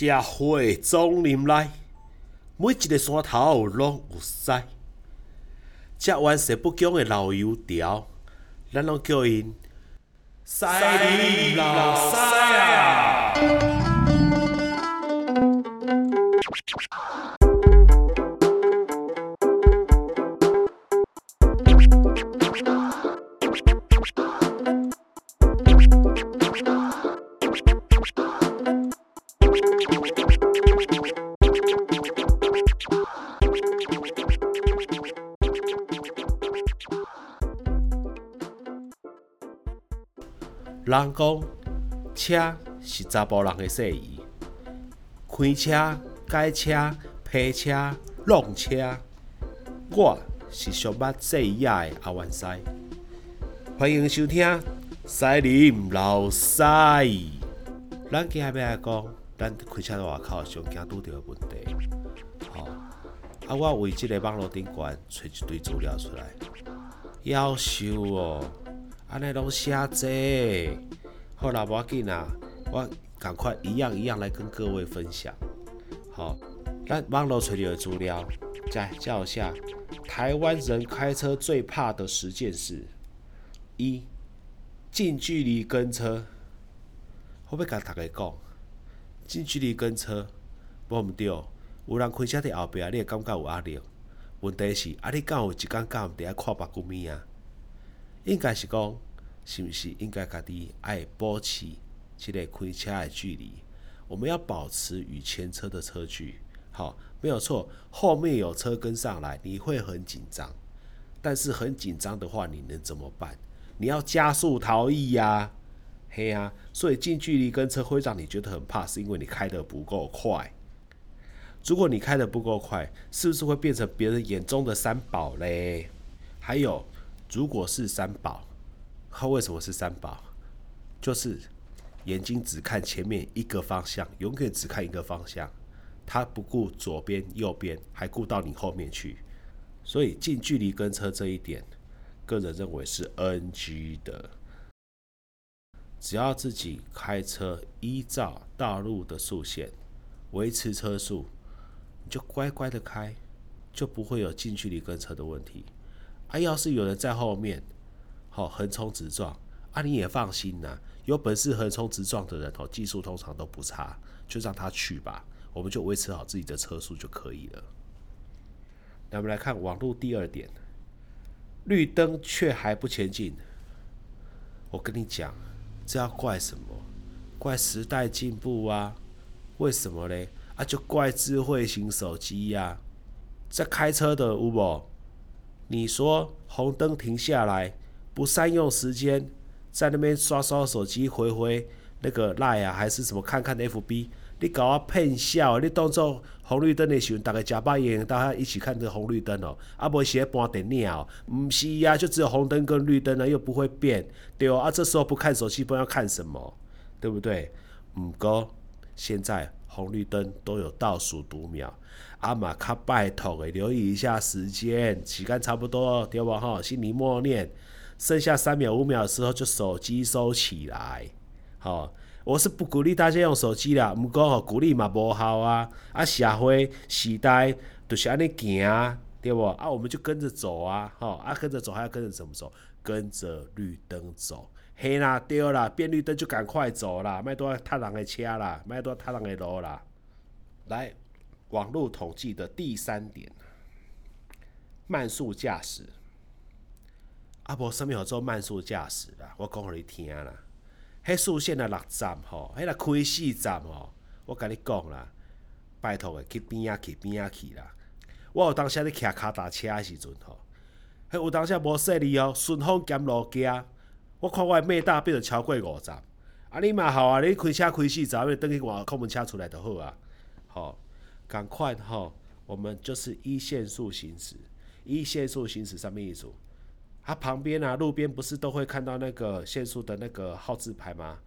社会总林内，每一个山头拢有屎。食完食不强的老油条，咱拢叫因屎老屎啊！人讲车是查甫人的事宜，开车、改车、批车、弄车，我是上捌这一的阿元西。欢迎收听《西林老师》。咱今日要来讲，咱开车在外口上惊拄着的问题。吼，啊，我为即个网络顶悬找一堆资料出来，夭寿哦！安尼拢写济，好啦，无要紧啦，我赶快一样一样来跟各位分享。好，咱网络找到的资料，再叫一下台湾人开车最怕的十件事：一、近距离跟车。我要甲大家讲，近距离跟车无毋对，有人开车伫后壁，你会感觉有压力。问题是，啊，你敢有一工敢毋伫遐看目睭物啊？应该是讲，是毋是应该家己爱保持即个开车的距离？我们要保持与前车的车距，好，没有错。后面有车跟上来，你会很紧张。但是很紧张的话，你能怎么办？你要加速逃逸呀，嘿呀。所以近距离跟车会让你觉得很怕，是因为你开得不够快。如果你开得不够快，是不是会变成别人眼中的三宝嘞？还有。如果是三宝，它为什么是三宝？就是眼睛只看前面一个方向，永远只看一个方向，它不顾左边右边，还顾到你后面去。所以近距离跟车这一点，个人认为是 NG 的。只要自己开车依照道路的速线维持车速，你就乖乖的开，就不会有近距离跟车的问题。啊，要是有人在后面，好横冲直撞，啊你也放心呐，有本事横冲直撞的人哦，技术通常都不差，就让他去吧，我们就维持好自己的车速就可以了。那我们来看网络第二点，绿灯却还不前进，我跟你讲，这要怪什么？怪时代进步啊？为什么嘞？啊，就怪智慧型手机呀，在开车的有无？你说红灯停下来，不善用时间，在那边刷刷手机、回回那个赖啊，还是什么看看 FB？你搞我骗笑，你当做红绿灯的时候，大家加把烟，大家一起看这个红绿灯哦。啊，不是搬电影哦，唔是呀，就只有红灯跟绿灯呢，又不会变，对哦。啊，这时候不看手机，不知道看什么，对不对？唔过现在红绿灯都有倒数读秒。阿玛卡拜托诶，留意一下时间，时间差不多，对不吼？心里默念，剩下三秒五秒的时候就手机收起来。好，我是不鼓励大家用手机啦，毋过吼鼓励嘛无效啊。啊，社会时代就是安尼行啊，对不？啊，我们就跟着走啊，吼啊，跟着走还要跟着怎么走？跟着绿灯走，嘿啦，对啦，变绿灯就赶快走啦，莫多踏人的车啦，莫多踏人的路啦，来。网络统计的第三点，慢速驾驶。啊，无什物叫做慢速驾驶啦？我讲互你听啦。迄速线的六十吼，迄个开四十吼，我甲你讲啦，拜托诶，去边仔去边仔去啦。我有当时咧骑卡达车诶时阵吼，迄有当时无说你哦，顺风兼路行，我看我诶马达变成超过五十。啊，你嘛好啊，你开车开四十，你等去换空门车出来就好啊，吼。赶快哈，我们就是一线速行驶，一线速行驶上面一组，它旁边啊，路边不是都会看到那个限速的那个号字牌吗？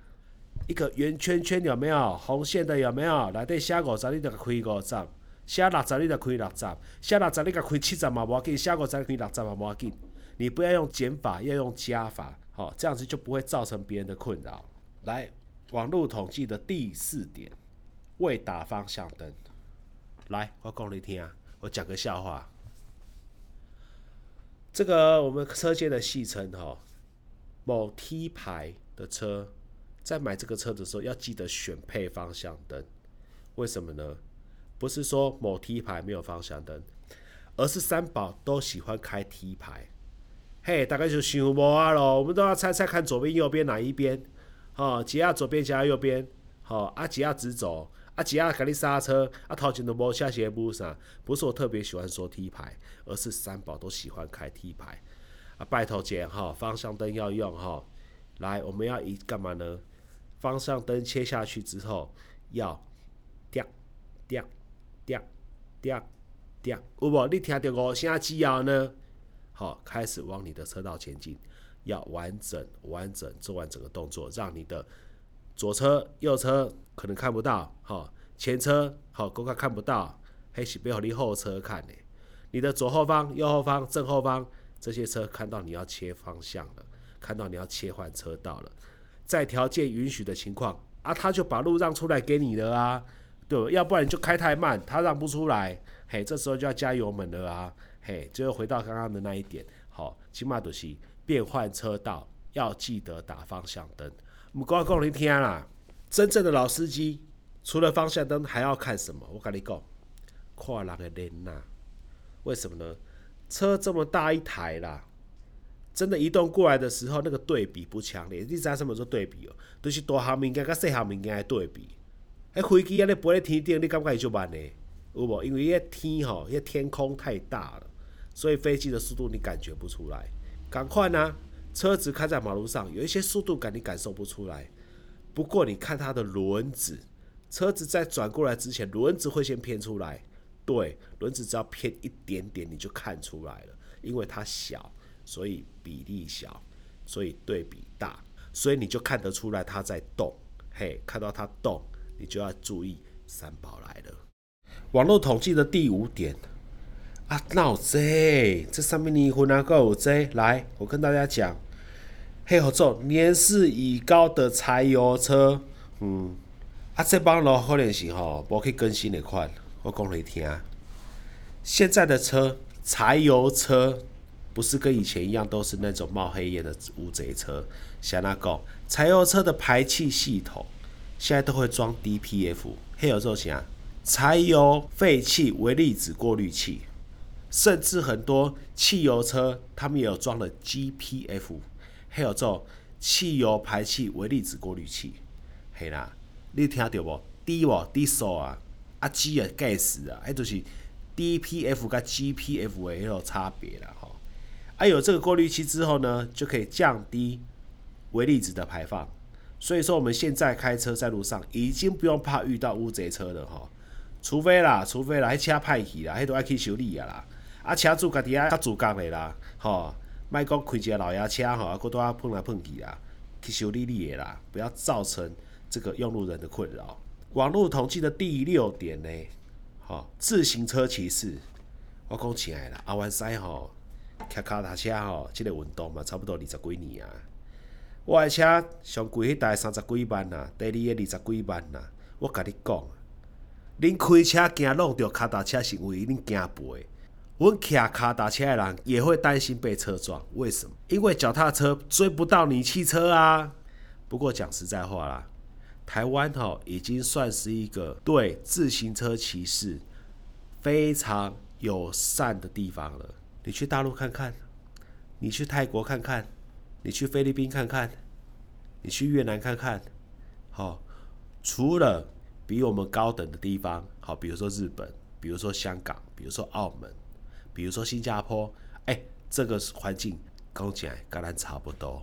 一个圆圈圈有没有？红线的有没有？来对下五十你就开五十，下六十你就开六十，下六十你就开七十嘛，无要紧，下五十开六十嘛，无要紧。你不要用减法，要用加法，好，这样子就不会造成别人的困扰。来，网络统计的第四点。未打方向灯。来，我讲你听啊，我讲个笑话。这个我们车间的戏称哈，某 T 牌的车，在买这个车的时候要记得选配方向灯。为什么呢？不是说某 T 牌没有方向灯，而是三宝都喜欢开 T 牌。嘿，大概就想无啊咯，我们都要猜猜看左边右边哪一边？哦，吉亚左边，吉亚右边。好，阿吉亚直走。啊，只要给你刹车，啊，头前都无下斜步啥，不是我特别喜欢说 T 牌，而是三宝都喜欢开 T 牌。啊，拜托姐哈，方向灯要用哈。来，我们要一干嘛呢？方向灯切下去之后，要掉掉掉掉掉，有无？你听到五声之后呢？好，开始往你的车道前进，要完整完整做完整个动作，让你的。左车、右车可能看不到，哈，前车好，公开看不到，黑是背后你后车看的，你的左后方、右后方、正后方这些车看到你要切方向了，看到你要切换车道了，在条件允许的情况啊，他就把路让出来给你了啊，对，要不然就开太慢，他让不出来，嘿，这时候就要加油门了啊，嘿，就回到刚刚的那一点，好，起码都是变换车道要记得打方向灯。我讲讲你听啦，真正的老司机除了方向灯还要看什么？我跟你讲，看人的脸呐。为什么呢？车这么大一台啦，真的移动过来的时候，那个对比不强烈。你知道什么做对比哦？都是大项物件跟细项物件的对比。迄飞机安尼飞咧天顶，你感觉伊就慢呢？有无？因为迄天吼，迄天空太大了，所以飞机的速度你感觉不出来。赶快啊！车子开在马路上，有一些速度感你感受不出来。不过你看它的轮子，车子在转过来之前，轮子会先偏出来。对，轮子只要偏一点点，你就看出来了，因为它小，所以比例小，所以对比大，所以你就看得出来它在动。嘿，看到它动，你就要注意三宝来了。网络统计的第五点。啊，闹这这上面离婚啊，够有这来，我跟大家讲，嘿，合作年事已高的柴油车，嗯，啊，这帮人可能是吼无去更新的款，我讲你听，现在的车柴油车不是跟以前一样都是那种冒黑烟的乌贼车，像那个柴油车的排气系统现在都会装 DPF，嘿，有做啥？柴油废气微粒子过滤器。甚至很多汽油车，他们也有装了 GPF，还有做汽油排气微粒子过滤器，嘿啦，你听到无？低无低数啊，啊 G 啊 gas 啊，迄就是 DPF 跟 GPF 的有差别啦吼。啊，有这个过滤器之后呢，就可以降低微粒子的排放。所以说，我们现在开车在路上已经不用怕遇到乌贼车了吼，除非啦，除非啦，迄车派去啦，迄都爱去修理啊啦。啊，车主家己啊较自觉的啦，吼，莫讲开一个老爷车吼，啊，搁多啊碰来碰去啊，去修理你的啦，不要造成这个用路人的困扰。网络统计的第六点呢，吼，自行车骑士，我讲起来啦，阿湾西吼，骑脚踏车吼，即个运动嘛，差不多二十几年啊。我的车上贵迄台三十几万呐，第二个二十几万呐。我甲你讲，恁开车惊弄着脚踏车，是为恁惊背。我骑卡打车的人也会担心被车撞，为什么？因为脚踏车追不到你汽车啊。不过讲实在话啦，台湾哈已经算是一个对自行车骑士非常友善的地方了。你去大陆看看，你去泰国看看，你去菲律宾看看，你去越南看看，好，除了比我们高等的地方，好，比如说日本，比如说香港，比如说澳门。比如说新加坡，哎，这个环境讲起来跟咱差不多，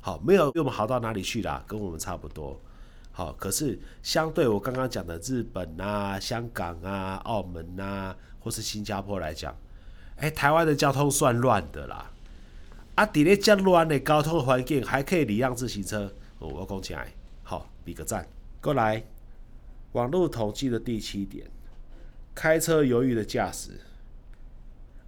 好，没有比我们好到哪里去啦，跟我们差不多，好，可是相对我刚刚讲的日本啊、香港啊、澳门啊，或是新加坡来讲，哎，台湾的交通算乱的啦，啊，伫咧这乱的交通环境还可以礼让自行车，我讲起来，好，比个赞，过来，网络统计的第七点，开车犹豫的驾驶。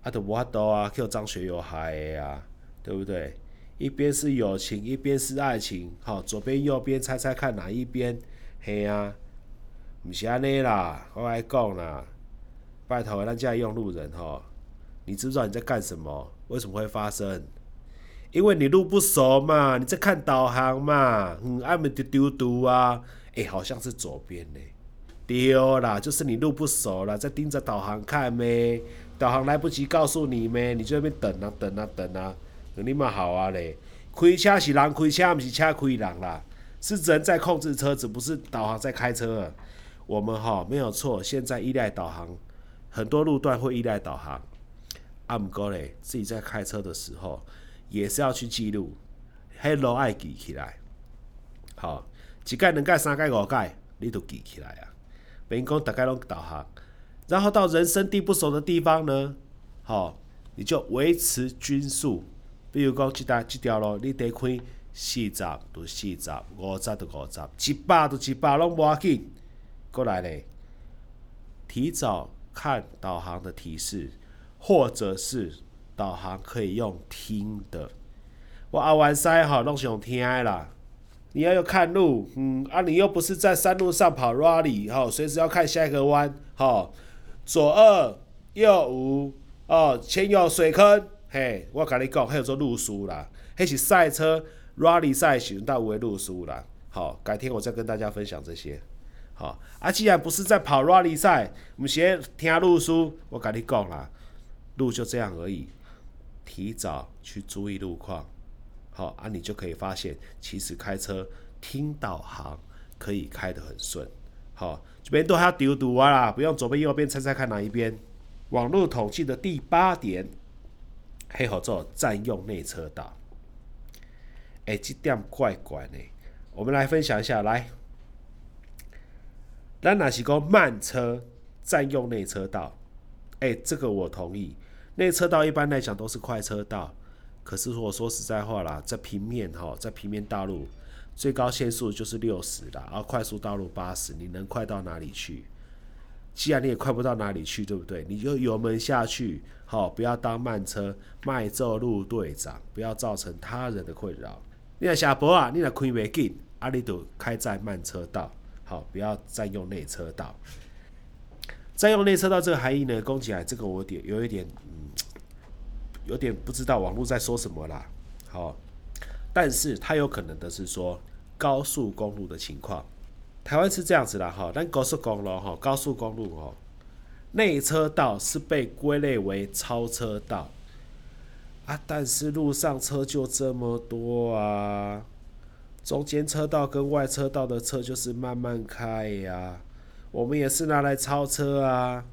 啊，都无法度啊，叫张学友嗨啊，对不对？一边是友情，一边是爱情，好，左边右边猜猜看哪一边？嘿啊，毋是安尼啦，我来讲啦，拜托，咱这用路人吼，你知不知道你在干什么？为什么会发生？因为你路不熟嘛，你在看导航嘛，嗯，按门丢丢丢啊，诶，好像是左边呢，丢啦，就是你路不熟啦，在盯着导航看咩？导航来不及告诉你咩？你就那边等啊等啊等啊，等你嘛好啊嘞，开车是人开车，不是车开人啦，是人在控制车子，不是导航在开车。我们哈没有错，现在依赖导航，很多路段会依赖导航。阿姆哥嘞，自己在开车的时候也是要去记录，黑路爱记起来。好，一盖、两盖、三盖、五盖，你都记起来啊。别讲大概拢导航，然后到人生地不熟的地方呢，好，你就维持均速。比如讲，这条这条路，你得开四十就四十，五十就五十，一百就一百，拢无要紧。过来嘞，提早看导航的提示，或者是导航可以用听的。我阿完塞哈弄用听啦。你要有看路，嗯啊，你又不是在山路上跑 rally 哈，随时要看下一个弯哈，左二右五哦，前有水坑，嘿，我跟你讲，还有做路书啦，还是赛车 rally 赛巡到为路书啦。好，改天我再跟大家分享这些。好，啊，既然不是在跑 rally 赛，我们先听路书。我跟你讲啦，路就这样而已，提早去注意路况。好，啊，你就可以发现，其实开车听导航可以开得很顺。好，这边都还要丢堵啊啦，不用左边右边猜猜看哪一边。网络统计的第八点，黑合作占用内车道。哎，这点怪怪的。我们来分享一下，来。咱若是讲慢车占用内车道，哎，这个我同意。内车道一般来讲都是快车道，可是我说实在话啦，在平面哈，在平面道路最高限速就是六十啦，而快速道路八十，你能快到哪里去？既然你也快不到哪里去，对不对？你就油门下去，好，不要当慢车，迈做路队长，不要造成他人的困扰。你若下坡啊，你若开没紧，啊，你就开在慢车道。好，不要占用内车道。占用内车道这个含义呢，讲起来这个我点有一点，嗯，有点不知道网络在说什么啦。好，但是它有可能的是说高速公路的情况。台湾是这样子的哈，但高速公路哈，高速公路哦，内车道是被归类为超车道啊，但是路上车就这么多啊。中间车道跟外车道的车就是慢慢开呀，我们也是拿来超车啊，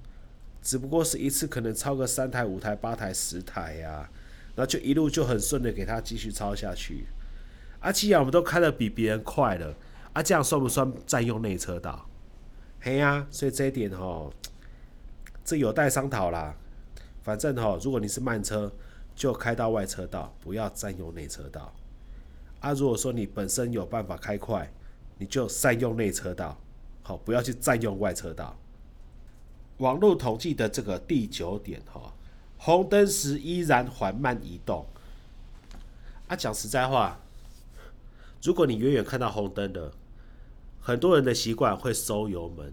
只不过是一次可能超个三台、五台、八台、十台呀，那就一路就很顺的给他继续超下去。啊，既然我们都开的比别人快了，啊，这样算不算占用内车道？嘿呀，所以这一点吼，这有待商讨啦。反正吼，如果你是慢车，就开到外车道，不要占用内车道。啊，如果说你本身有办法开快，你就善用内车道，好，不要去占用外车道。网络统计的这个第九点哈，红灯时依然缓慢移动。啊，讲实在话，如果你远远看到红灯的，很多人的习惯会收油门，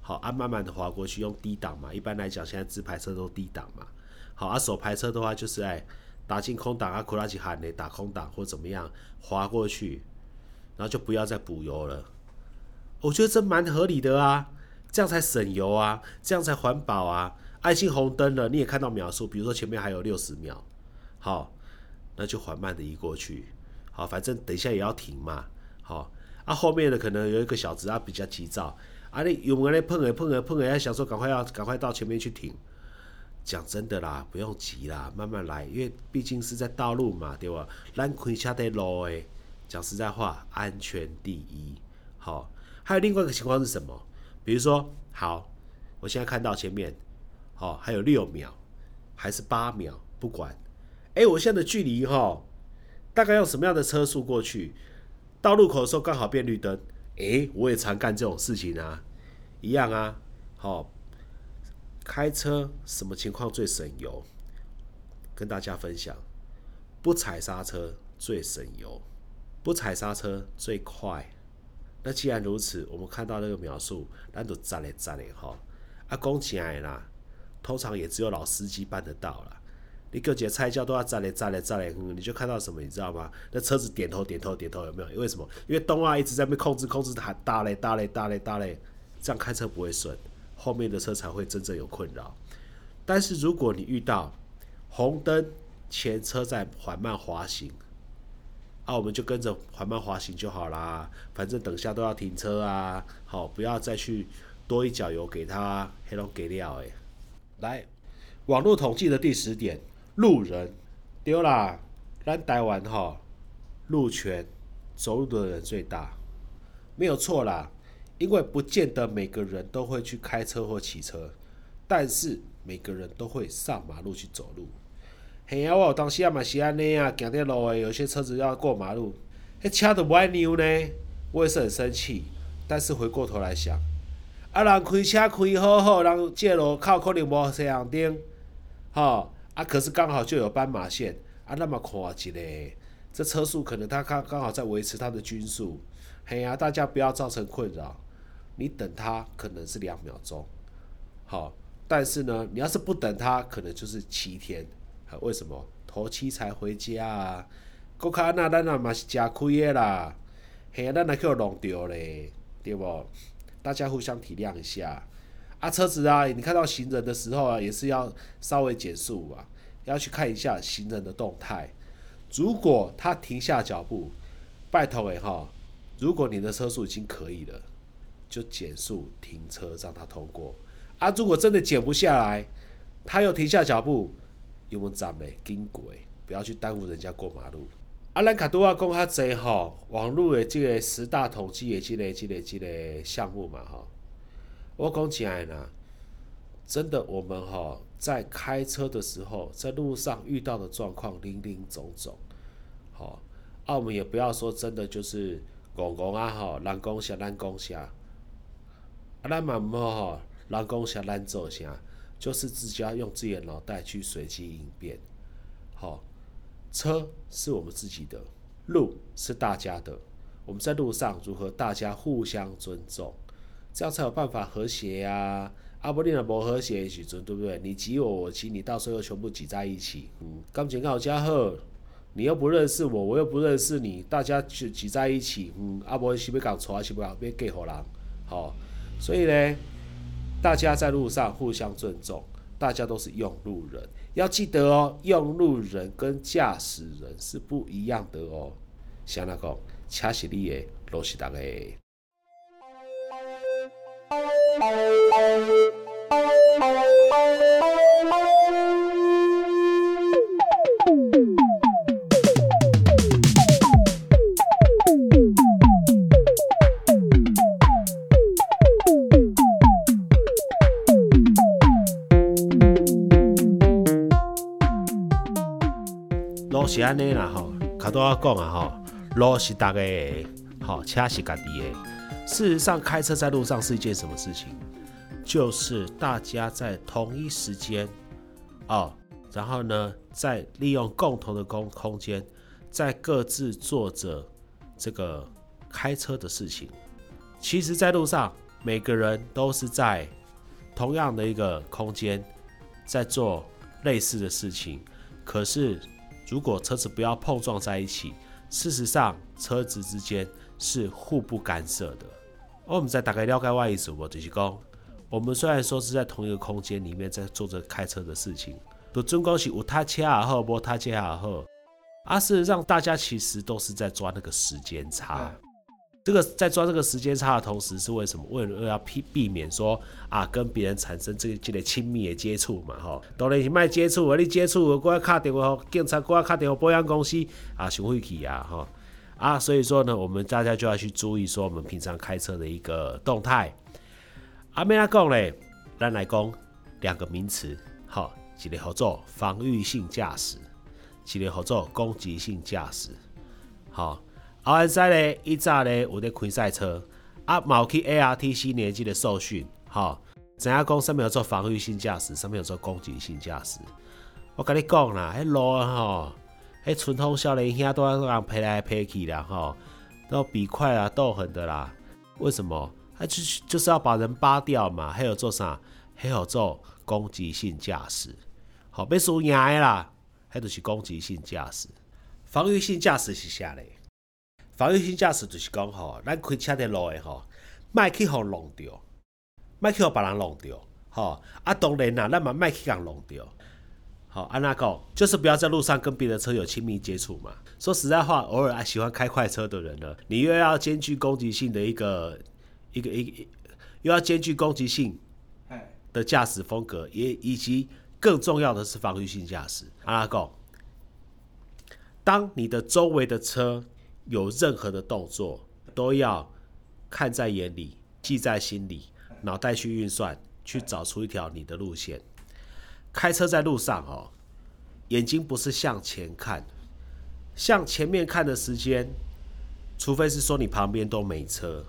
好，啊，慢慢的滑过去，用低档嘛。一般来讲，现在自排车都低档嘛。好，啊，手排车的话就是哎。打进空档啊，库拉奇喊你打空档或怎么样滑过去，然后就不要再补油了。我觉得这蛮合理的啊，这样才省油啊，这样才环保啊。爱心红灯了，你也看到秒数，比如说前面还有六十秒，好，那就缓慢的移过去。好，反正等一下也要停嘛。好，啊后面的可能有一个小子啊比较急躁，啊你有没有碰诶碰诶碰诶，想说赶快要赶快到前面去停。讲真的啦，不用急啦，慢慢来，因为毕竟是在道路嘛，对吧？咱开车在路诶，讲实在话，安全第一。好，还有另外一个情况是什么？比如说，好，我现在看到前面，好，还有六秒，还是八秒，不管。哎，我现在的距离哈，大概用什么样的车速过去？到路口的时候刚好变绿灯，哎，我也常干这种事情啊，一样啊，好。开车什么情况最省油？跟大家分享，不踩刹车最省油，不踩刹车最快。那既然如此，我们看到那个描述，那就赞嘞赞嘞哈。啊，讲起来啦，通常也只有老司机办得到啦。你各节菜教都要赞嘞赞嘞赞嘞，你就看到什么，你知道吗？那车子点头点头点头，有没有？因为什么？因为东啊一直在被控制控制喊大嘞大嘞大嘞大嘞，这样开车不会顺，后面的车才会真正有困扰。但是如果你遇到红灯，前车在缓慢滑行。啊，我们就跟着缓慢滑行就好啦，反正等下都要停车啊，好，不要再去多一脚油给他，黑龙给料诶。来，网络统计的第十点，路人对啦，咱台湾哈，路权走路的人最大，没有错啦，因为不见得每个人都会去开车或骑车，但是每个人都会上马路去走路。嘿啊！我有当时啊嘛是安尼啊，行在路诶，有些车子要过马路，迄车都不爱扭呢，我也是很生气。但是回过头来想，啊人开车开好好，人这路口可能无摄像灯，吼啊，可是刚好就有斑马线，啊那么看一个，这车速可能他刚刚好在维持他的均速，嘿啊，大家不要造成困扰。你等他可能是两秒钟，好，但是呢，你要是不等他，可能就是七天。为什么头七才回家啊？国卡那咱啊嘛是吃亏的啦，嘿啊，咱来去弄掉嘞，对不？大家互相体谅一下。啊，车子啊，你看到行人的时候啊，也是要稍微减速啊，要去看一下行人的动态。如果他停下脚步，拜托诶哈，如果你的车速已经可以了，就减速停车让他通过。啊，如果真的减不下来，他又停下脚步。因为站诶，经过，不要去耽误人家过马路。阿兰卡拄啊讲较济吼，网络的这个十大统计的这个、这个、这个项目嘛吼。我讲起来呢，真的我们吼在开车的时候，在路上遇到的状况林林总总。吼，啊，我们也不要说真的就是戆戆啊吼，人讲啥难讲啥。啊，咱嘛毋好吼，人讲啥难做啥。就是自家用自己的脑袋去随机应变，好，车是我们自己的，路是大家的，我们在路上如何大家互相尊重，这样才有办法和谐呀。阿伯利亚不和谐时阵，对不对？你挤我，我挤你，到时候又全部挤在一起，嗯，感情好加好，你又不认识我，我又不认识你，大家就挤在一起，嗯，阿伯是不搞错，是不搞别给好人，好，所以呢。大家在路上互相尊重，大家都是用路人，要记得哦，用路人跟驾驶人是不一样的哦。像那个车是你的，路是大家的。路是安尼啦吼，卡多要讲啊吼，路是大家的，好车是家己的。事实上，开车在路上是一件什么事情？就是大家在同一时间哦，然后呢，在利用共同的空空间，在各自做着这个开车的事情。其实，在路上，每个人都是在同样的一个空间，在做类似的事情，可是。如果车子不要碰撞在一起，事实上车子之间是互不干涉的。我们在大概了解外意思，我就是讲，我们虽然说是在同一个空间里面在做着开车的事情，都总讲是有他车也好，无他车也好，啊，事实上大家其实都是在抓那个时间差。这个在抓这个时间差的同时，是为什么？为了要避避免说啊，跟别人产生这个这个亲密的接触嘛，吼，当然是卖接触，你接触，我要卡电话，警察，我要卡电话保险公司啊，收费去啊，哈啊，所以说呢，我们大家就要去注意说，我们平常开车的一个动态。阿咩阿讲嘞，咱来讲两个名词，好，一个叫做防御性驾驶，一个叫做攻击性驾驶，好。阿安赛咧，以早咧有咧开赛车，啊，冇去 ARTC 年纪的受训，吼，知影讲上面有做防御性驾驶，上面有做攻击性驾驶。我跟你讲啦，迄路啊吼，迄春风少年兄都要人飞来飞去啦吼，都比快啊斗狠的啦。为什么？他就是就是要把人扒掉嘛。还有做啥？还有做攻击性驾驶。好，被输赢的啦，还就是攻击性驾驶。防御性驾驶是啥嘞？防御性驾驶就是讲吼，咱开车的路的吼，莫去互弄掉，莫去互别人弄掉。吼啊，当然啦，咱嘛莫去共弄掉。好，安那讲就是不要在路上跟别的车有亲密接触嘛。说实在话，偶尔啊喜欢开快车的人呢，你又要兼具攻击性的一个一个一又要兼具攻击性的驾驶风格，也以及更重要的是防御性驾驶。安那讲，当你的周围的车有任何的动作，都要看在眼里，记在心里，脑袋去运算，去找出一条你的路线。开车在路上哦，眼睛不是向前看，向前面看的时间，除非是说你旁边都没车，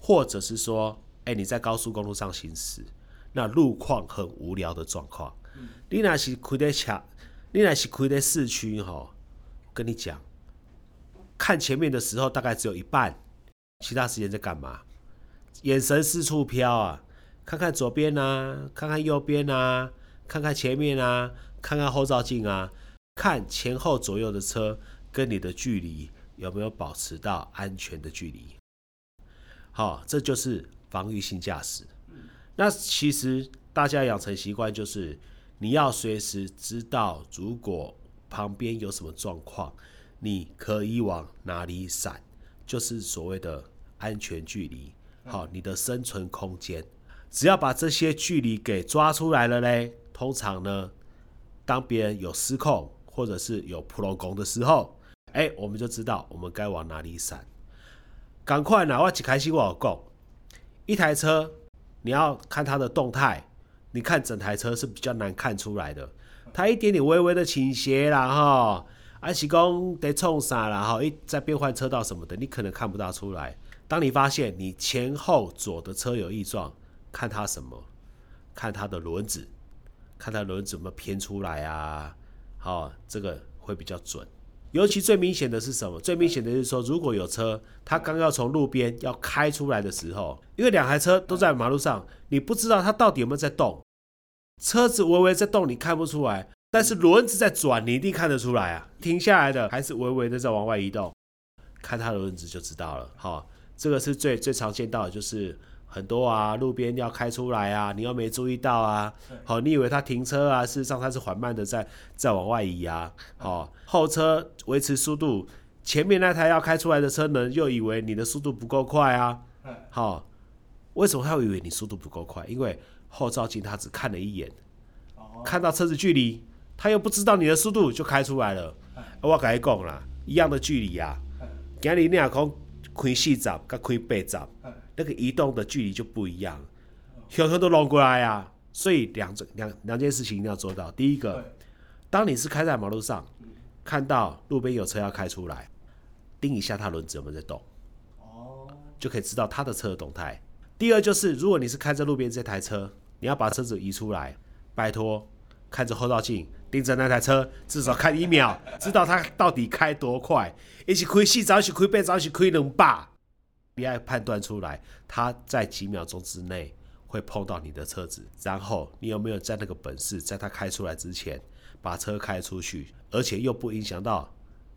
或者是说，哎，你在高速公路上行驶，那路况很无聊的状况，你那是开在车，你那是开在市区哈，跟你讲，看前面的时候大概只有一半，其他时间在干嘛？眼神四处飘啊，看看左边啊，看看右边啊。看看前面啊，看看后照镜啊，看前后左右的车跟你的距离有没有保持到安全的距离。好，这就是防御性驾驶。那其实大家养成习惯就是，你要随时知道，如果旁边有什么状况，你可以往哪里闪，就是所谓的安全距离。好，你的生存空间，只要把这些距离给抓出来了嘞。通常呢，当别人有失控或者是有普罗攻的时候，哎，我们就知道我们该往哪里闪。赶快拿，我一开始我有讲，一台车你要看它的动态，你看整台车是比较难看出来的。它一点点微微的倾斜啦，哈，还是讲得冲啥啦，哈，一在变换车道什么的，你可能看不大出来。当你发现你前后左的车有异状，看它什么？看它的轮子。看它轮子怎么偏出来啊？好，这个会比较准。尤其最明显的是什么？最明显的是说，如果有车，它刚要从路边要开出来的时候，因为两台车都在马路上，你不知道它到底有没有在动。车子微微在动，你看不出来；但是轮子在转，你一定看得出来啊。停下来的还是微微的在往外移动，看它的轮子就知道了。好，这个是最最常见到的就是。很多啊，路边要开出来啊，你又没注意到啊。好，你以为他停车啊，事实上他是缓慢的在在往外移啊。好，后车维持速度，前面那台要开出来的车呢，又以为你的速度不够快啊。好，为什么他会以为你速度不够快？因为后照镜他只看了一眼，看到车子距离，他又不知道你的速度就开出来了。我跟你讲啦，一样的距离啊，今日你若讲开四十，跟开八十。那个移动的距离就不一样，小车都弄过来啊，所以两种两两件事情一定要做到。第一个，当你是开在马路上，看到路边有车要开出来，盯一下它轮子有没有在动，哦，就可以知道它的车的动态。第二就是，如果你是开在路边这台车，你要把车子移出来，拜托看着后照镜，盯着那台车，至少看一秒，知道它到底开多快，一起开四早一起开八早一起开两百。你要判断出来，他在几秒钟之内会碰到你的车子，然后你有没有在那个本事，在他开出来之前把车开出去，而且又不影响到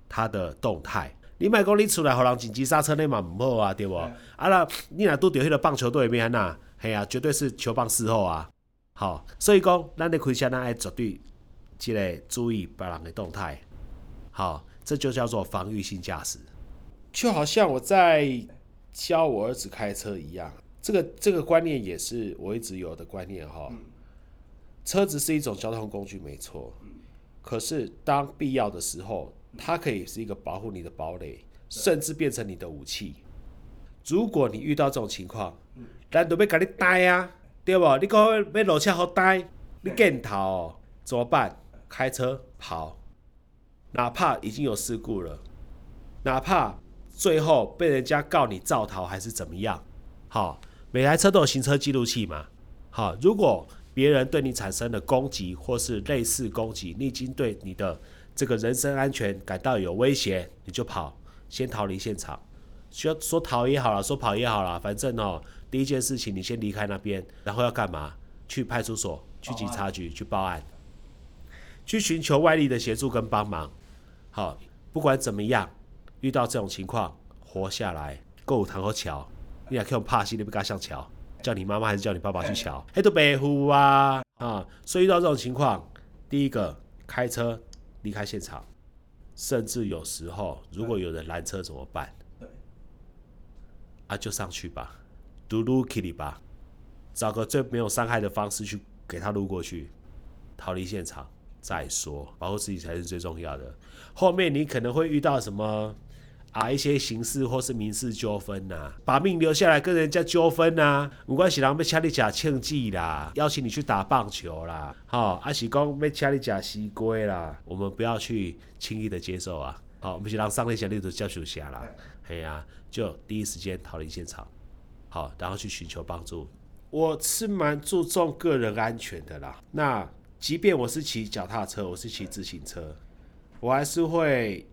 他的动态。你买公你出来，互人紧急刹车，那嘛唔好啊，对不？啊那你若拄着迄个棒球队边呐，嘿啊，绝对是球棒事后啊。好，所以讲，咱咧开车，咱爱绝对即个注意别人的动态。好，这就叫做防御性驾驶，就好像我在。教我儿子开车一样，这个这个观念也是我一直有的观念哈。车子是一种交通工具，没错。可是当必要的时候，它可以是一个保护你的堡垒，甚至变成你的武器。如果你遇到这种情况，咱都要给你呆啊，对不？你讲要落车好呆，你镜头怎么办？开车跑，哪怕已经有事故了，哪怕。最后被人家告你造逃还是怎么样？好，每台车都有行车记录器嘛。好，如果别人对你产生了攻击或是类似攻击，你已经对你的这个人身安全感到有威胁，你就跑，先逃离现场。需要说逃也好了，说跑也好了，反正哦，第一件事情你先离开那边，然后要干嘛？去派出所、去警察局去报案，去寻求外力的协助跟帮忙。好，不管怎么样，遇到这种情况，活下来，够堂和桥，你也可以用怕死，你不敢上桥，叫你妈妈还是叫你爸爸去桥？哎，都白呼啊啊！所以遇到这种情况，第一个开车离开现场，甚至有时候如果有人拦车怎么办？啊，就上去吧，嘟噜 t y 吧，找个最没有伤害的方式去给他撸过去，逃离现场再说，保护自己才是最重要的。后面你可能会遇到什么啊？一些刑事或是民事纠纷呐，把命留下来跟人家纠纷呐，没关系，人要请你假庆记啦，邀请你去打棒球啦，好，阿是讲要请你假西龟啦，我们不要去轻易的接受啊。好，我们是让上那些例子教授下啦。哎呀，就第一时间逃离现场，好，然后去寻求帮助。我是蛮注重个人安全的啦。那即便我是骑脚踏车，我是骑自行车，我还是会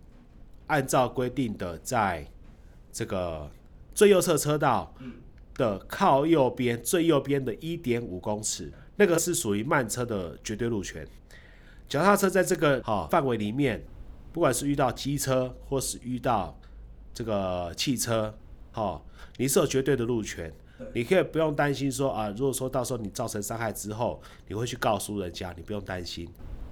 按照规定的，在这个最右侧车道的靠右边最右边的一点五公尺，那个是属于慢车的绝对路权。脚踏车在这个哈范围里面，不管是遇到机车或是遇到这个汽车，哈，你是有绝对的路权，你可以不用担心说啊，如果说到时候你造成伤害之后，你会去告诉人家，你不用担心。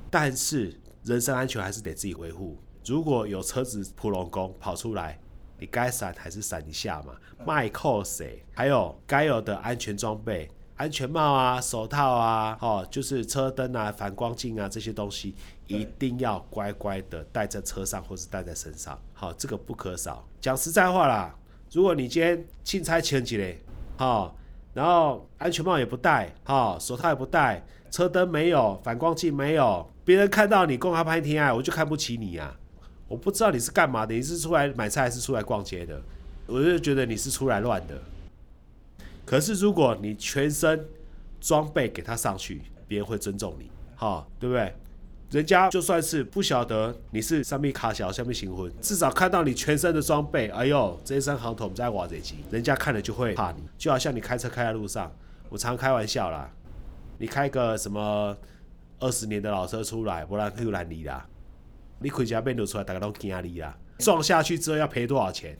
但是人身安全还是得自己维护。如果有车子普龙宫跑出来，你该闪还是闪一下嘛，麦扣谁？还有该有的安全装备。安全帽啊，手套啊，哦，就是车灯啊、反光镜啊这些东西，一定要乖乖的带在车上或是带在身上。好，这个不可少。讲实在话啦，如果你今天钦差前几嘞，好，然后安全帽也不戴，好，手套也不戴，车灯没有，反光镜没有，别人看到你公开拍天爱，我就看不起你呀。我不知道你是干嘛的，你是出来买菜还是出来逛街的？我就觉得你是出来乱的。可是，如果你全身装备给他上去，别人会尊重你，哈，对不对？人家就算是不晓得你是上面卡小，下面行婚，至少看到你全身的装备，哎呦，这一身行头我们在挖这机，人家看了就会怕你。就好像你开车开在路上，我常开玩笑啦，你开个什么二十年的老车出来，不然又难离啦。你开车变路出来，大家都惊你啦。撞下去之后要赔多少钱？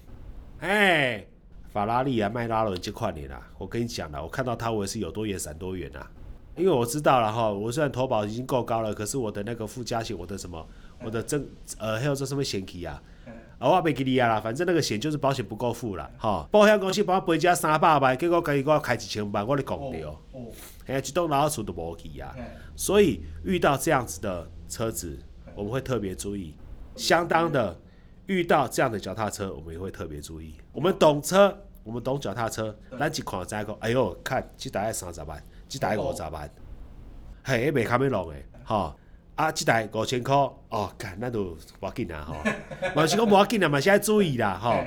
哎。法拉利啊，迈拉伦这块年啦，我跟你讲了，我看到它我也是有多远闪多远啊，因为我知道了哈，我虽然投保已经够高了，可是我的那个附加险，我的什么，我的正呃还有这什么险期啊，啊我别给你啊啦，反正那个险就是保险不够付了，哈，保险公司帮我赔加三百万，结果给我开一千万，我咧讲掉，哎，一栋老厝都无去啊，所以遇到这样子的车子，我们会特别注意，相当的。遇到这样的脚踏车，我们也会特别注意。我们懂车，我们懂脚踏车，咱一看再讲，哎呦，看这台三十万，这台五十万，嘿，袂卡咩弄的，吼，啊，这台五千块，哦，看那都无要紧啊，吼，嘛是讲无要紧啊，嘛是要注意啦，吼。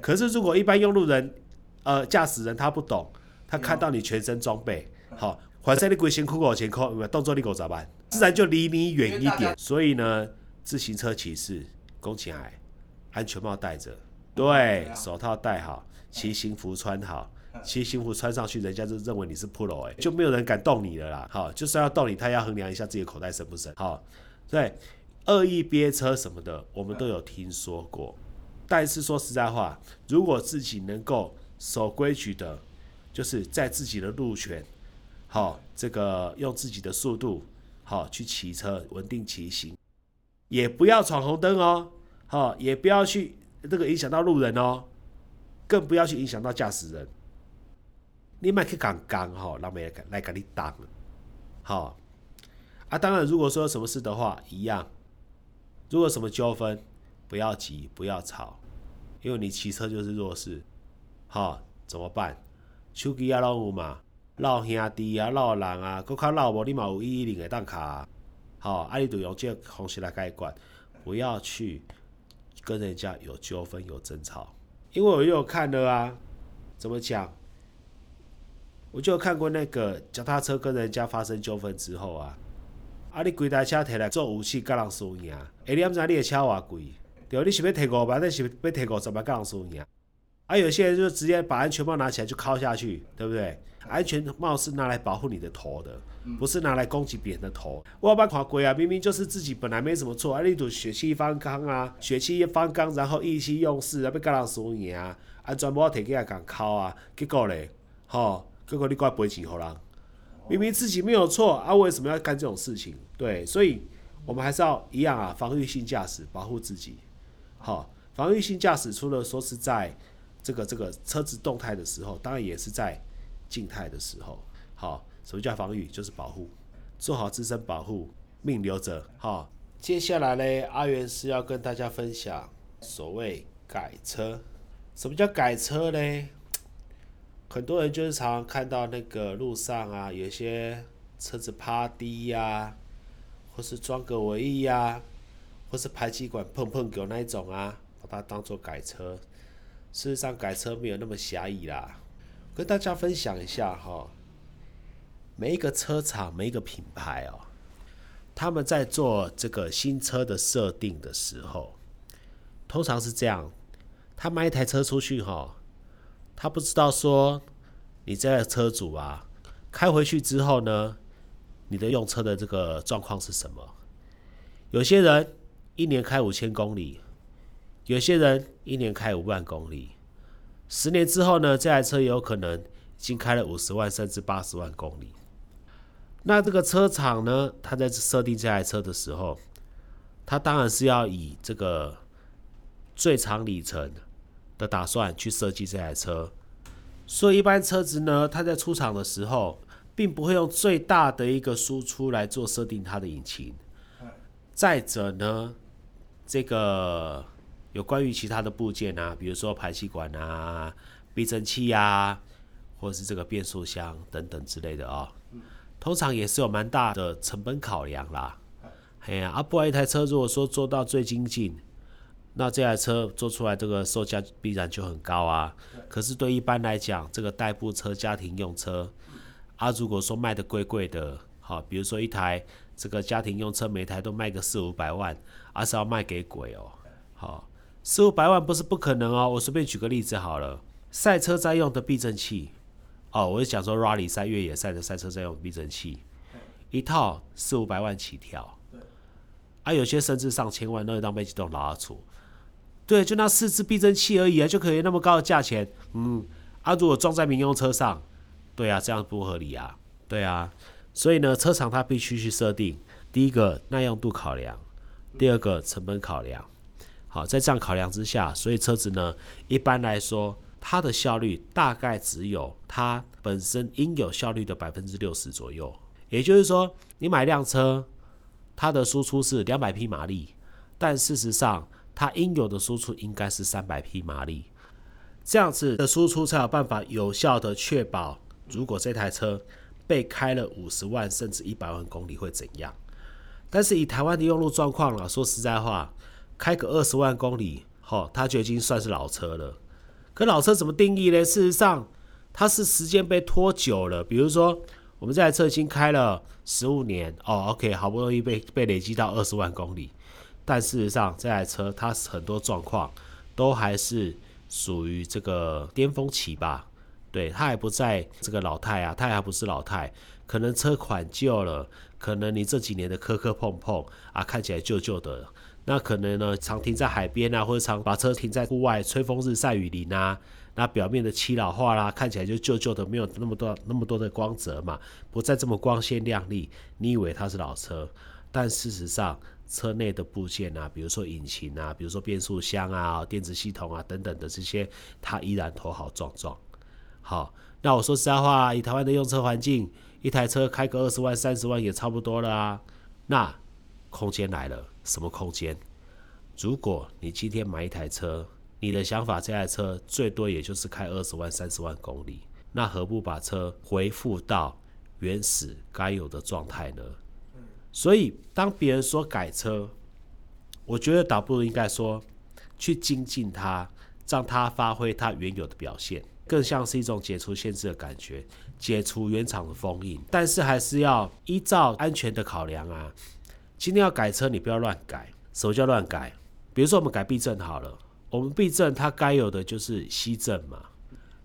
可是如果一般用路人，呃，驾驶人他不懂，他看到你全身装备，好，反正你规身躯五千块，动作你五十万，自然就离你远一点。所以呢，自行车骑士，恭喜爱。安全帽戴着，对，手套戴好，骑行服穿好，骑行服穿上去，人家就认为你是 pro 哎，就没有人敢动你了啦。好，就算要动你，他要衡量一下自己口袋深不深。好，对，恶意憋车什么的，我们都有听说过。但是说实在话，如果自己能够守规矩的，就是在自己的路权，好，这个用自己的速度，好去骑车，稳定骑行，也不要闯红灯哦。好，也不要去这个影响到路人哦，更不要去影响到驾驶人。你买去讲讲哈，让别人来给你挡。好，啊，当然，如果说什么事的话，一样。如果什么纠纷，不要急，不要吵，因为你骑车就是弱势。好，怎么办？手机啊，老有嘛，老兄弟啊，老人啊，搁较老无，你嘛有一一零的档卡。好，啊，你就用这方式来解决，不要去。跟人家有纠纷有争吵，因为我又有看了啊，怎么讲？我就看过那个脚踏车跟人家发生纠纷之后啊，啊你规台车摕来做武器，甲人输赢，哎你毋知你的车偌贵？对，你是要摕五万，你是要摕五十万，甲人输赢？啊有些人就直接把安全帽拿起来就敲下去，对不对？安全帽是拿来保护你的头的，不是拿来攻击别人的头。我把看过啊，明明就是自己本来没什么错，啊，你都血气方刚啊，血气一方刚，然后意气用事啊，要跟人输赢啊，啊，全部摕起来讲敲啊，结果嘞，吼，结果你怪赔钱给人，明明自己没有错啊，为什么要干这种事情？对，所以我们还是要一样啊，防御性驾驶，保护自己。好，防御性驾驶除了说是在这个这个车子动态的时候，当然也是在静态的时候。好，什么叫防御？就是保护，做好自身保护，命留着。好，接下来呢，阿元是要跟大家分享所谓改车。什么叫改车呢？很多人就是常常看到那个路上啊，有些车子趴低呀，或是装个尾翼呀，或是排气管碰碰狗那一种啊，把它当做改车。事实上，改车没有那么狭义啦。跟大家分享一下哈，每一个车厂、每一个品牌哦，他们在做这个新车的设定的时候，通常是这样：他卖一台车出去哈，他不知道说你这个车主啊，开回去之后呢，你的用车的这个状况是什么？有些人一年开五千公里。有些人一年开五万公里，十年之后呢，这台车也有可能已经开了五十万甚至八十万公里。那这个车厂呢，他在设定这台车的时候，他当然是要以这个最长里程的打算去设计这台车。所以一般车子呢，它在出厂的时候，并不会用最大的一个输出来做设定它的引擎。再者呢，这个。有关于其他的部件啊，比如说排气管啊、避震器呀，或者是这个变速箱等等之类的哦，通常也是有蛮大的成本考量啦。哎呀，啊，不然一台车如果说做到最精进，那这台车做出来这个售价必然就很高啊。可是对一般来讲，这个代步车、家庭用车，啊，如果说卖的贵贵的，好，比如说一台这个家庭用车，每台都卖个四五百万，而是要卖给鬼哦，好。四五百万不是不可能哦，我随便举个例子好了，赛车在用的避震器，哦，我就讲说 rally 赛越野赛的赛车在用避震器，一套四五百万起跳，啊，有些甚至上千万，那当被机动拉出，对，就那四支避震器而已啊，就可以那么高的价钱，嗯，啊，如果装在民用车上，对啊，这样不合理啊，对啊，所以呢，车厂它必须去设定，第一个耐用度考量，第二个成本考量。好，在这样考量之下，所以车子呢，一般来说，它的效率大概只有它本身应有效率的百分之六十左右。也就是说，你买辆车，它的输出是两百匹马力，但事实上，它应有的输出应该是三百匹马力。这样子的输出才有办法有效的确保，如果这台车被开了五十万甚至一百万公里会怎样。但是以台湾的用路状况了，说实在话。开个二十万公里，好，它就已经算是老车了。可老车怎么定义呢？事实上，它是时间被拖久了。比如说，我们这台车已经开了十五年，哦，OK，好不容易被被累积到二十万公里，但事实上，这台车它很多状况都还是属于这个巅峰期吧？对，它还不在这个老态啊，它还不是老态，可能车款旧了，可能你这几年的磕磕碰碰啊，看起来旧旧的。那可能呢，常停在海边啊，或者常把车停在户外，吹风日晒雨淋啊，那表面的漆老化啦，看起来就旧旧的，没有那么多那么多的光泽嘛，不再这么光鲜亮丽。你以为它是老车，但事实上，车内的部件啊，比如说引擎啊，比如说变速箱啊、电子系统啊等等的这些，它依然头好壮壮。好，那我说实在话，以台湾的用车环境，一台车开个二十万、三十万也差不多了啊。那空间来了。什么空间？如果你今天买一台车，你的想法这台车最多也就是开二十万、三十万公里，那何不把车恢复到原始该有的状态呢？所以当别人说改车，我觉得倒不如应该说去精进它，让它发挥它原有的表现，更像是一种解除限制的感觉，解除原厂的封印。但是还是要依照安全的考量啊。今天要改车，你不要乱改。什么叫乱改？比如说我们改避震好了，我们避震它该有的就是吸震嘛。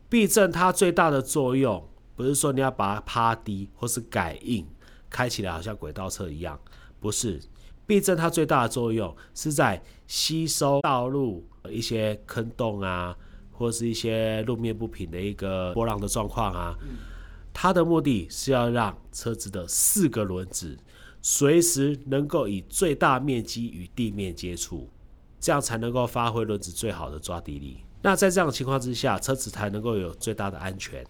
避震它最大的作用，不是说你要把它趴低或是改硬，开起来好像轨道车一样，不是。避震它最大的作用是在吸收道路一些坑洞啊，或是一些路面不平的一个波浪的状况啊。它的目的是要让车子的四个轮子随时能够以最大面积与地面接触，这样才能够发挥轮子最好的抓地力。那在这样的情况之下，车子才能够有最大的安全。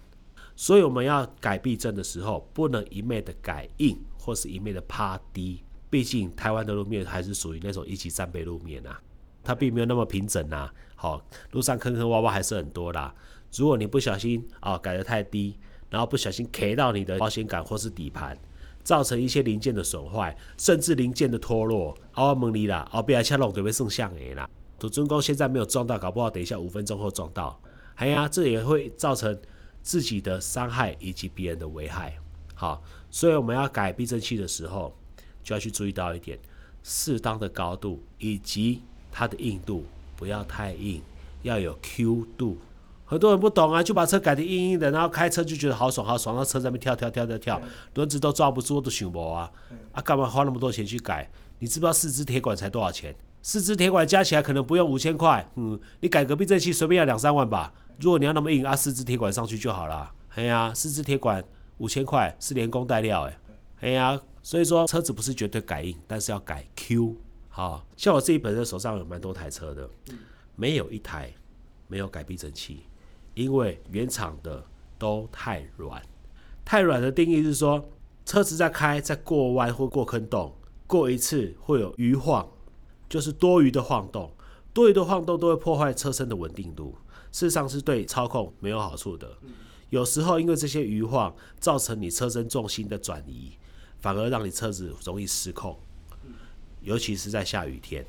所以我们要改避震的时候，不能一昧的改硬，或是一昧的趴低。毕竟台湾的路面还是属于那种一级战备路面啊，它并没有那么平整啊。好，路上坑坑洼洼还是很多啦。如果你不小心啊改得太低，然后不小心 K 到你的保险杆或是底盘，造成一些零件的损坏，甚至零件的脱落，啊，蒙你啦，后边车龙就会剩相诶啦。土尊公现在没有撞到，搞不好等一下五分钟后撞到，哎呀，这也会造成自己的伤害以及别人的危害。好，所以我们要改避震器的时候，就要去注意到一点，适当的高度以及它的硬度，不要太硬，要有 Q 度。很多人不懂啊，就把车改得硬硬的，然后开车就觉得好爽好爽，到车上面跳跳跳跳跳，轮子都抓不住，都想不啊！啊，干嘛花那么多钱去改？你知不知道四支铁管才多少钱？四支铁管加起来可能不用五千块，嗯，你改个避震器随便要两三万吧。如果你要那么硬啊，四支铁管上去就好了。哎呀，四支铁管五千块是连工带料哎。哎呀，所以说车子不是绝对改硬，但是要改 Q。好像我自己本身手上有蛮多台车的，没有一台没有改避震器。因为原厂的都太软，太软的定义是说，车子在开在过弯或过坑洞，过一次会有余晃，就是多余的晃动，多余的晃动都会破坏车身的稳定度，事实上是对操控没有好处的。有时候因为这些余晃造成你车身重心的转移，反而让你车子容易失控，尤其是在下雨天，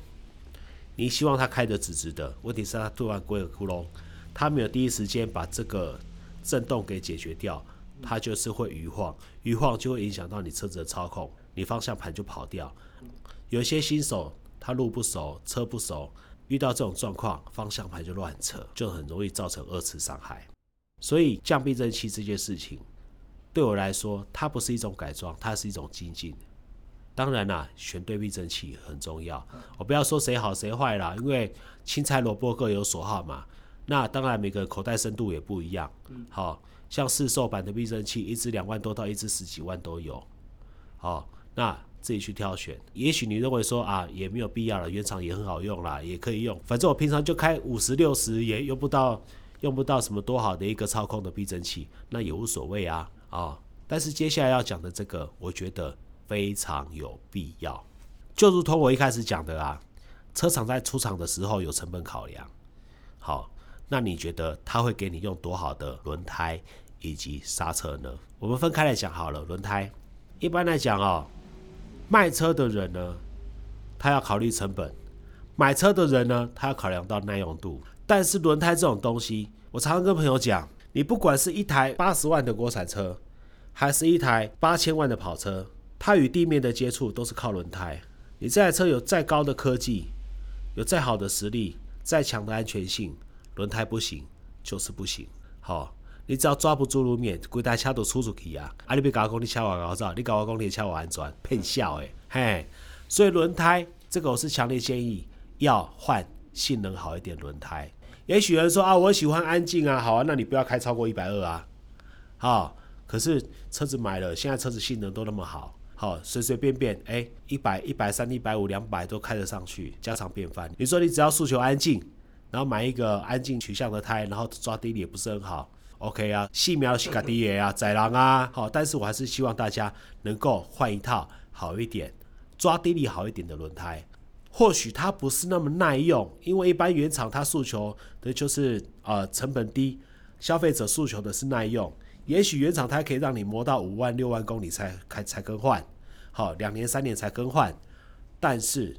你希望它开得直直的，问题是它突然归个窟窿。它没有第一时间把这个震动给解决掉，它就是会余晃，余晃就会影响到你车子的操控，你方向盘就跑掉。有些新手他路不熟，车不熟，遇到这种状况，方向盘就乱扯，就很容易造成二次伤害。所以降避震器这件事情，对我来说，它不是一种改装，它是一种精进。当然啦，选对避震器很重要。我不要说谁好谁坏啦，因为青菜萝卜各有所好嘛。那当然，每个口袋深度也不一样。好像市售版的避震器，一支两万多到一支十几万都有。好，那自己去挑选。也许你认为说啊，也没有必要了，原厂也很好用啦，也可以用。反正我平常就开五十六十，也用不到，用不到什么多好的一个操控的避震器，那也无所谓啊。啊，但是接下来要讲的这个，我觉得非常有必要。就如同我一开始讲的啊，车厂在出厂的时候有成本考量。好。那你觉得他会给你用多好的轮胎以及刹车呢？我们分开来讲好了。轮胎一般来讲哦，卖车的人呢，他要考虑成本；买车的人呢，他要考量到耐用度。但是轮胎这种东西，我常常跟朋友讲，你不管是一台八十万的国产车，还是一台八千万的跑车，它与地面的接触都是靠轮胎。你这台车有再高的科技，有再好的实力，再强的安全性。轮胎不行就是不行，好，你只要抓不住路面，规台车都出出去啊！啊，你别搞我讲你车我搞走，你搞我讲你车我安全，骗笑诶，嘿！所以轮胎这个我是强烈建议要换性能好一点轮胎。也许人说啊，我喜欢安静啊，好啊，那你不要开超过一百二啊，好。可是车子买了，现在车子性能都那么好，好随随便便哎，一百、一百三、一百五、两百都开得上去，家常便饭。你说你只要诉求安静。然后买一个安静取向的胎，然后抓地力也不是很好，OK 啊，细苗西卡迪耶啊，载狼啊，好，但是我还是希望大家能够换一套好一点、抓地力好一点的轮胎。或许它不是那么耐用，因为一般原厂它诉求的就是呃成本低，消费者诉求的是耐用。也许原厂它可以让你磨到五万六万公里才开才更换，好，两年三年才更换。但是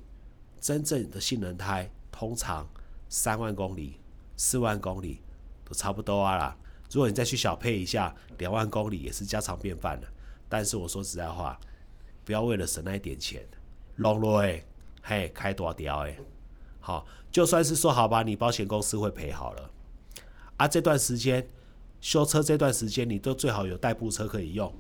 真正的性能胎通常。三万公里、四万公里都差不多啊啦。如果你再去小配一下，两万公里也是家常便饭了。但是我说实在话，不要为了省那一点钱弄落，嘿，开多条诶，好，就算是说好吧，你保险公司会赔好了，啊，这段时间修车这段时间，你都最好有代步车可以用，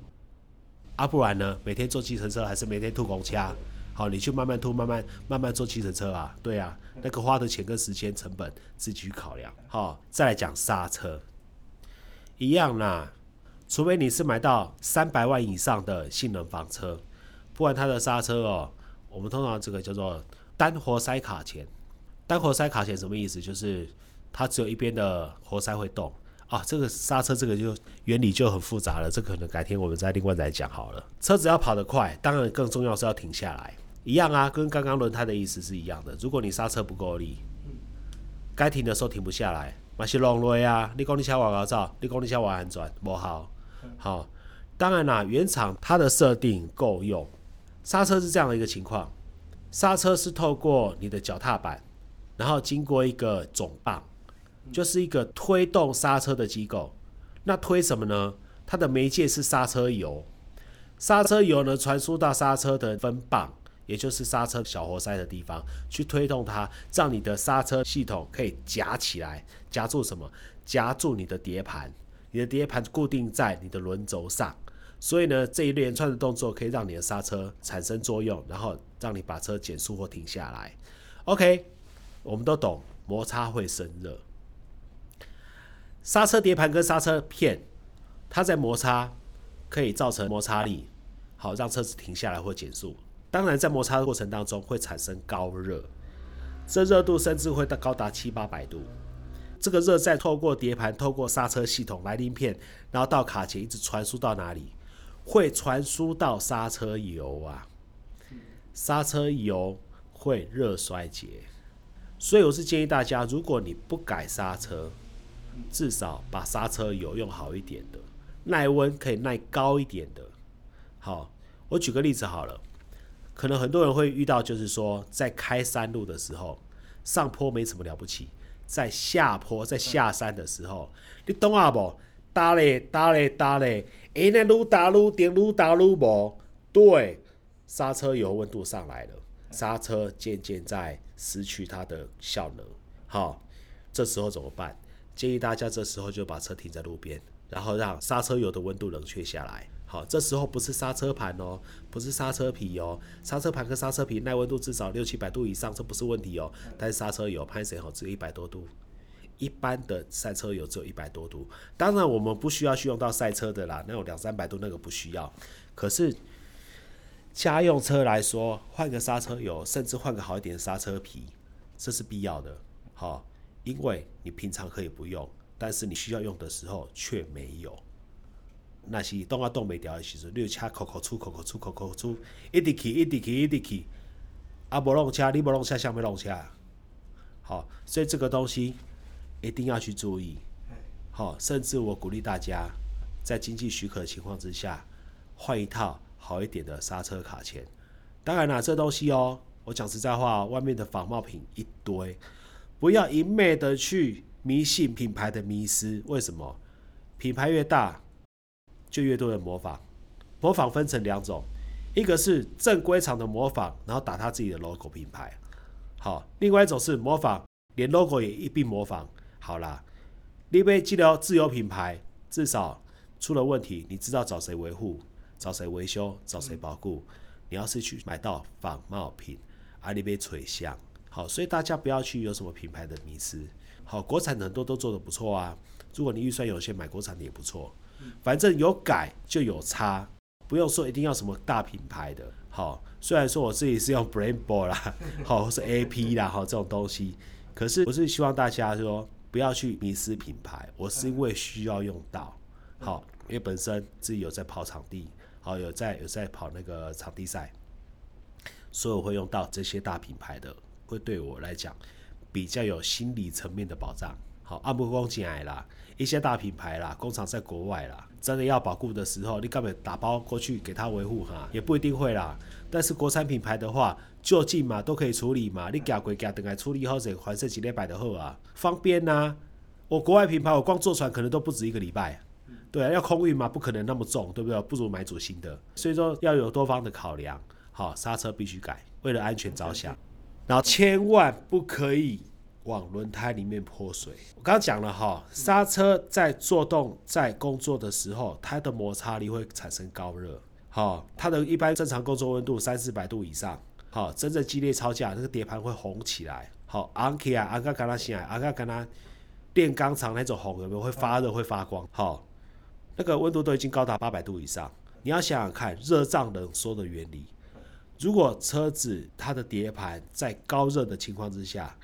啊，不然呢，每天坐计程车还是每天吐公车，好，你去慢慢吐，慢慢慢慢坐计程车啊，对啊，那个花的钱跟时间成本自己去考量。好，再来讲刹车，一样啦，除非你是买到三百万以上的性能房车，不然它的刹车哦，我们通常这个叫做单活塞卡钳。单活塞卡钳什么意思？就是它只有一边的活塞会动啊。这个刹车这个就原理就很复杂了，这可能改天我们再另外再讲好了。车子要跑得快，当然更重要是要停下来，一样啊，跟刚刚轮胎的意思是一样的。如果你刹车不够力，该停的时候停不下来，嘛是浪落啊。你讲你车外高照，你讲你车外安全，不好。好，当然啦，原厂它的设定够用，刹车是这样的一个情况，刹车是透过你的脚踏板。然后经过一个总棒，就是一个推动刹车的机构。那推什么呢？它的媒介是刹车油，刹车油呢传输到刹车的分泵，也就是刹车小活塞的地方，去推动它，让你的刹车系统可以夹起来，夹住什么？夹住你的碟盘，你的碟盘固定在你的轮轴上。所以呢，这一连串的动作可以让你的刹车产生作用，然后让你把车减速或停下来。OK。我们都懂，摩擦会生热。刹车碟盘跟刹车片，它在摩擦可以造成摩擦力，好让车子停下来或减速。当然，在摩擦的过程当中会产生高热，这热度甚至会到高达七八百度。这个热再透过碟盘、透过刹车系统、来鳞片，然后到卡钳，一直传输到哪里？会传输到刹车油啊！刹车油会热衰竭。所以我是建议大家，如果你不改刹车，至少把刹车油用好一点的，耐温可以耐高一点的。好，我举个例子好了，可能很多人会遇到，就是说在开山路的时候，上坡没什么了不起，在下坡在下山的时候，你懂啊不？打嘞打嘞打嘞，哎那路打路点路打路不？对，刹车油温度上来了。刹车渐渐在失去它的效能，好，这时候怎么办？建议大家这时候就把车停在路边，然后让刹车油的温度冷却下来。好，这时候不是刹车盘哦，不是刹车皮哦，刹车盘跟刹车皮耐温度至少六七百度以上，这不是问题哦。但是刹车油拍水后只有一百多度，一般的赛车油只有一百多度。当然我们不需要去用到赛车的啦，那种两三百度那个不需要。可是。家用车来说，换个刹车油，甚至换个好一点的刹车皮，这是必要的。好，因为你平常可以不用，但是你需要用的时候却没有。那些动啊动没掉的时候，你车口口出口口出口口出，一直去一直去一直去，啊不弄车，你不弄车，想要弄车？好，所以这个东西一定要去注意。好，甚至我鼓励大家，在经济许可的情况之下，换一套。好一点的刹车卡钳，当然啦，这东西哦，我讲实在话，外面的仿冒品一堆，不要一昧的去迷信品牌的迷失。为什么？品牌越大，就越多人模仿。模仿分成两种，一个是正规厂的模仿，然后打他自己的 logo 品牌，好；另外一种是模仿，连 logo 也一并模仿。好啦，你被记得自有品牌，至少出了问题，你知道找谁维护。找谁维修，找谁保固？你要是去买到仿冒品，阿里被垂香。好，所以大家不要去有什么品牌的迷失。好，国产很多都做的不错啊。如果你预算有限，买国产的也不错。反正有改就有差，不用说一定要什么大品牌的。好，虽然说我自己是用 Brandbo 啦，好，或是 AP 啦，好这种东西，可是我是希望大家说不要去迷失品牌。我是因为需要用到，好，因为本身自己有在跑场地。好，有在有在跑那个场地赛，所以我会用到这些大品牌的，会对我来讲比较有心理层面的保障。好，按不光进来啦，一些大品牌啦，工厂在国外啦，真的要保护的时候，你根本打包过去给他维护哈，也不一定会啦。但是国产品牌的话，就近嘛都可以处理嘛，你寄过寄等来处理好者还剩几礼拜的后啊，方便呐。我国外品牌，我光坐船可能都不止一个礼拜。对啊，要空运嘛，不可能那么重，对不对？不如买主新的。所以说要有多方的考量。好，刹车必须改，为了安全着想。然后千万不可以往轮胎里面泼水。我刚刚讲了哈，刹车在做动、在工作的时候，它的摩擦力会产生高热。好，它的一般正常工作温度三四百度以上。好，真正激烈超架，那个碟盘会红起来。好，昂起来，昂个跟它起来，昂个跟它炼钢厂那种红有没有会发热、会发光？好，那个温度都已经高达八百度以上。你要想想看，热胀冷缩的原理。如果车子它的碟盘在高热的情况之下，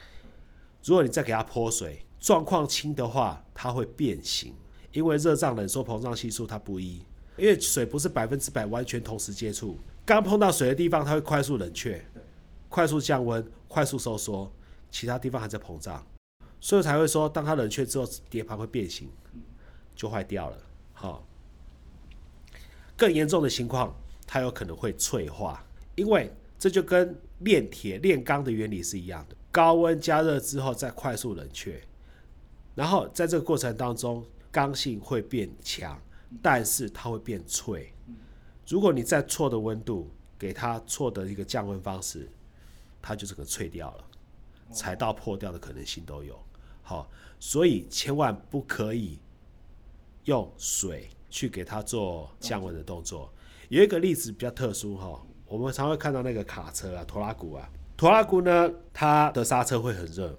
如果你再给它泼水，状况轻的话，它会变形，因为热胀冷缩膨胀系数它不一，因为水不是百分之百完全同时接触，刚碰到水的地方它会快速冷却，快速降温，快速收缩，其他地方还在膨胀，所以才会说，当它冷却之后，碟盘会变形，就坏掉了。好，更严重的情况，它有可能会脆化。因为这就跟炼铁炼钢的原理是一样的，高温加热之后再快速冷却，然后在这个过程当中，刚性会变强，但是它会变脆。如果你在错的温度给它错的一个降温方式，它就这个脆掉了，踩到破掉的可能性都有。好，所以千万不可以用水去给它做降温的动作。有一个例子比较特殊哈。我们常会看到那个卡车啊，拖拉古啊，拖拉古呢，它的刹车会很热。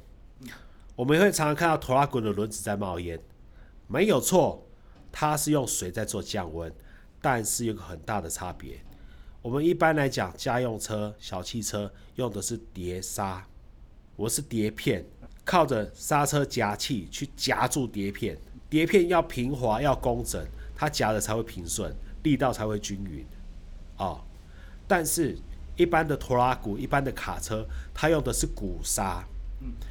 我们也会常常看到拖拉古的轮子在冒烟，没有错，它是用水在做降温，但是有个很大的差别。我们一般来讲，家用车、小汽车用的是碟刹，我是碟片，靠着刹车夹器去夹住碟片，碟片要平滑、要工整，它夹的才会平顺，力道才会均匀，哦。但是，一般的拖拉鼓、一般的卡车，它用的是鼓刹，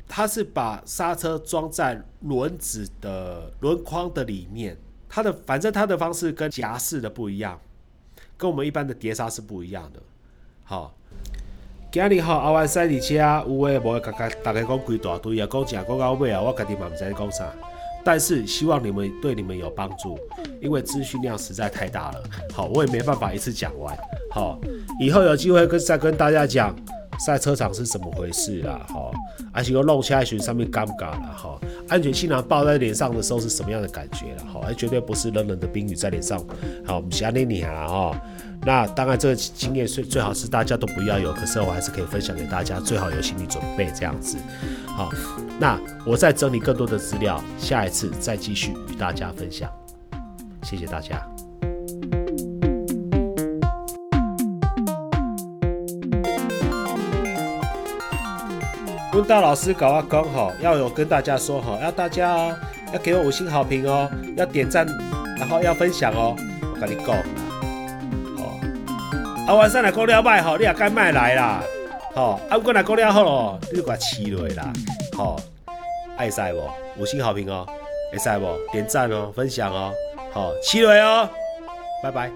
它是把刹车装在轮子的轮框的里面。它的反正它的方式跟夹式的不一样，跟我们一般的碟刹是不一样的。好，今日好阿万赛里车，有诶无诶，甲甲大家讲几大堆啊，讲正讲到尾啊，我家己嘛毋知讲啥。但是希望你们对你们有帮助，因为资讯量实在太大了。好，我也没办法一次讲完。好，以后有机会跟再跟大家讲赛车场是怎么回事啦。好，而且又弄下来群上面尴尬了。好，安全气囊爆在脸上的时候是什么样的感觉了？好，而绝对不是冷冷的冰雨在脸上。好，我们下你你啊哈。那当然，这个经验最最好是大家都不要有，可是我还是可以分享给大家，最好有心理准备这样子。好，那我再整理更多的资料，下一次再继续与大家分享。谢谢大家。温大老师搞阿刚好要有跟大家说好，要大家哦，要给我五星好评哦，要点赞，然后要分享哦，我跟你讲。啊，晚上来讲了歹吼，你也该卖来啦，吼，啊，如果来讲了好咯，你就给我起落啦，吼，爱晒无？五星好评哦，爱晒无？点赞哦，分享哦，好，起落哦，拜拜。